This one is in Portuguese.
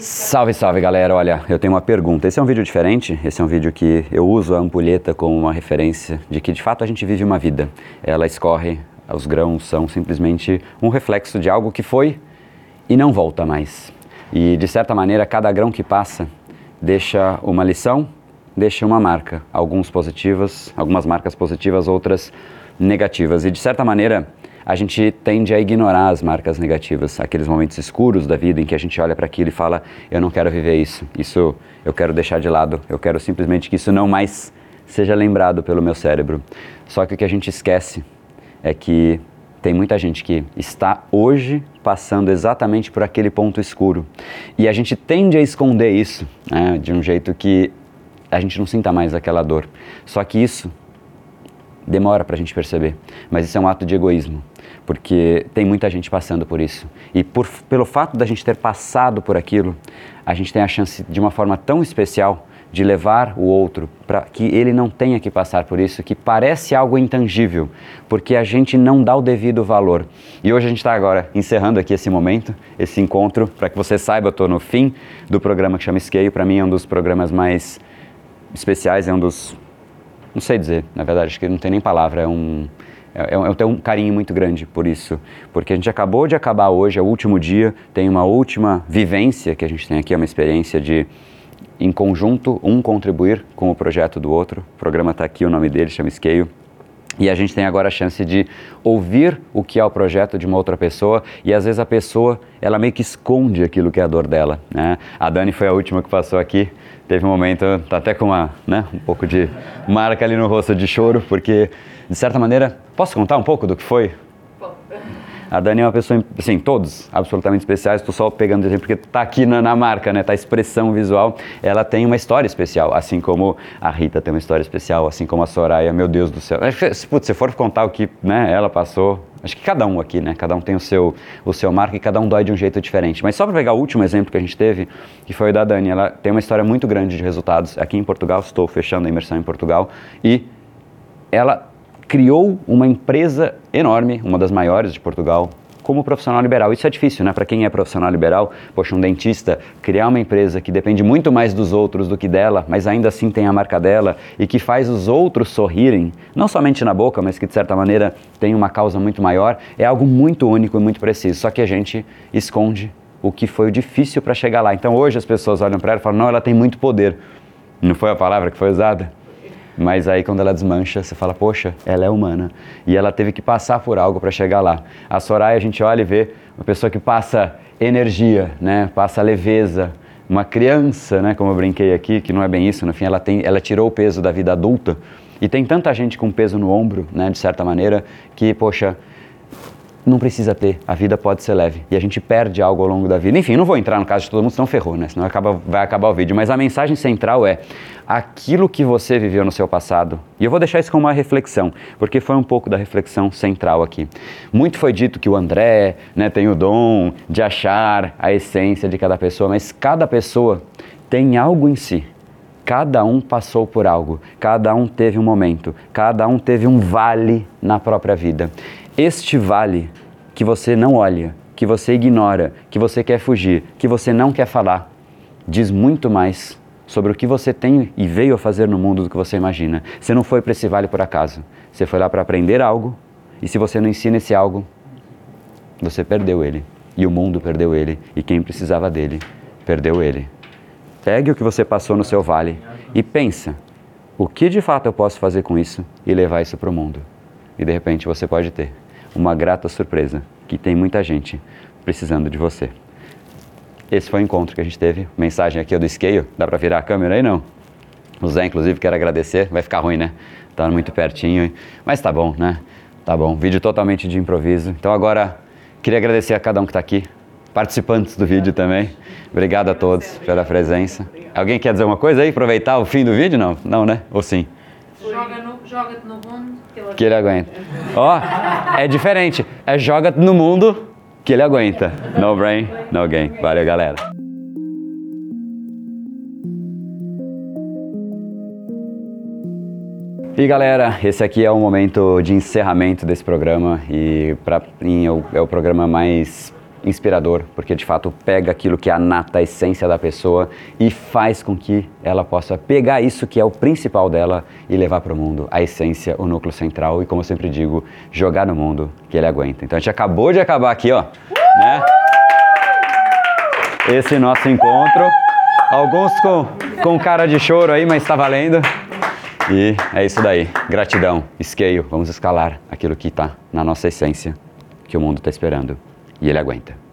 Salve, salve galera! Olha, eu tenho uma pergunta. Esse é um vídeo diferente, esse é um vídeo que eu uso a ampulheta como uma referência de que de fato a gente vive uma vida. Ela escorre, os grãos são simplesmente um reflexo de algo que foi e não volta mais. E de certa maneira, cada grão que passa deixa uma lição, deixa uma marca. Alguns positivas, algumas marcas positivas, outras negativas. E de certa maneira, a gente tende a ignorar as marcas negativas, aqueles momentos escuros da vida em que a gente olha para aquilo e fala: eu não quero viver isso, isso eu quero deixar de lado, eu quero simplesmente que isso não mais seja lembrado pelo meu cérebro. Só que o que a gente esquece é que tem muita gente que está hoje passando exatamente por aquele ponto escuro. E a gente tende a esconder isso né, de um jeito que a gente não sinta mais aquela dor. Só que isso demora para a gente perceber. Mas isso é um ato de egoísmo porque tem muita gente passando por isso. E por, pelo fato da gente ter passado por aquilo, a gente tem a chance de uma forma tão especial de levar o outro para que ele não tenha que passar por isso, que parece algo intangível, porque a gente não dá o devido valor. E hoje a gente está agora encerrando aqui esse momento, esse encontro, para que você saiba, eu estou no fim do programa que chama Scale, para mim é um dos programas mais especiais, é um dos, não sei dizer, na verdade, acho que não tem nem palavra, é um é, eu tenho um carinho muito grande por isso, porque a gente acabou de acabar hoje, é o último dia, tem uma última vivência que a gente tem aqui, é uma experiência de, em conjunto, um contribuir com o projeto do outro. O programa está aqui, o nome dele chama Scale. E a gente tem agora a chance de ouvir o que é o projeto de uma outra pessoa e às vezes a pessoa, ela meio que esconde aquilo que é a dor dela, né? A Dani foi a última que passou aqui, teve um momento, tá até com uma, né, um pouco de marca ali no rosto de choro, porque de certa maneira, posso contar um pouco do que foi? A Dani é uma pessoa, assim, todos absolutamente especiais, estou só pegando exemplo porque está aqui na, na, marca, né? Tá a expressão visual. Ela tem uma história especial, assim como a Rita tem uma história especial, assim como a Soraya, meu Deus do céu. Putz, se for contar o que né, ela passou, acho que cada um aqui, né? Cada um tem o seu, o seu marco e cada um dói de um jeito diferente. Mas só para pegar o último exemplo que a gente teve, que foi o da Dani, ela tem uma história muito grande de resultados aqui em Portugal, estou fechando a imersão em Portugal, e ela criou uma empresa enorme, uma das maiores de Portugal, como profissional liberal. Isso é difícil, né? Para quem é profissional liberal, poxa, um dentista criar uma empresa que depende muito mais dos outros do que dela, mas ainda assim tem a marca dela e que faz os outros sorrirem, não somente na boca, mas que de certa maneira tem uma causa muito maior, é algo muito único e muito preciso. Só que a gente esconde o que foi difícil para chegar lá. Então hoje as pessoas olham para ela e falam: não, ela tem muito poder. Não foi a palavra que foi usada? Mas aí quando ela desmancha, você fala, poxa, ela é humana. E ela teve que passar por algo para chegar lá. A Soraya, a gente olha e vê uma pessoa que passa energia, né? passa leveza. Uma criança, né? como eu brinquei aqui, que não é bem isso, no fim ela, tem, ela tirou o peso da vida adulta. E tem tanta gente com peso no ombro, né, de certa maneira, que, poxa, não precisa ter, a vida pode ser leve. E a gente perde algo ao longo da vida. Enfim, não vou entrar no caso de todo mundo, senão ferrou, né? Senão acaba, vai acabar o vídeo. Mas a mensagem central é aquilo que você viveu no seu passado. E eu vou deixar isso como uma reflexão, porque foi um pouco da reflexão central aqui. Muito foi dito que o André né, tem o dom de achar a essência de cada pessoa, mas cada pessoa tem algo em si. Cada um passou por algo, cada um teve um momento, cada um teve um vale na própria vida. Este vale que você não olha, que você ignora, que você quer fugir, que você não quer falar, diz muito mais sobre o que você tem e veio a fazer no mundo do que você imagina. Você não foi para esse vale por acaso. Você foi lá para aprender algo, e se você não ensina esse algo, você perdeu ele. E o mundo perdeu ele. E quem precisava dele, perdeu ele. Pegue o que você passou no seu vale e pensa: o que de fato eu posso fazer com isso e levar isso para o mundo? E de repente você pode ter uma grata surpresa, que tem muita gente precisando de você. Esse foi o encontro que a gente teve. Mensagem aqui do Scale. Dá para virar a câmera aí não? O Zé, inclusive, quero agradecer. Vai ficar ruim, né? Tá muito pertinho. Mas tá bom, né? Tá bom. Vídeo totalmente de improviso. Então agora, queria agradecer a cada um que está aqui. Participantes do vídeo também. Obrigado a todos pela presença. Alguém quer dizer uma coisa aí? Aproveitar o fim do vídeo? Não? Não, né? Ou sim? Joga-te no, joga no mundo que ele aguenta. Ó, oh, é diferente. É joga no mundo que ele aguenta. No brain, no gain. Valeu, galera. E galera, esse aqui é o momento de encerramento desse programa e para mim é o, é o programa mais inspirador, porque de fato pega aquilo que é a nata, a essência da pessoa e faz com que ela possa pegar isso que é o principal dela e levar para o mundo, a essência, o núcleo central e, como eu sempre digo, jogar no mundo que ele aguenta. Então a gente acabou de acabar aqui, ó, né? Esse nosso encontro. Alguns com, com cara de choro aí, mas está valendo. E é isso daí. Gratidão, scale. Vamos escalar aquilo que está na nossa essência, que o mundo está esperando. E ele aguenta.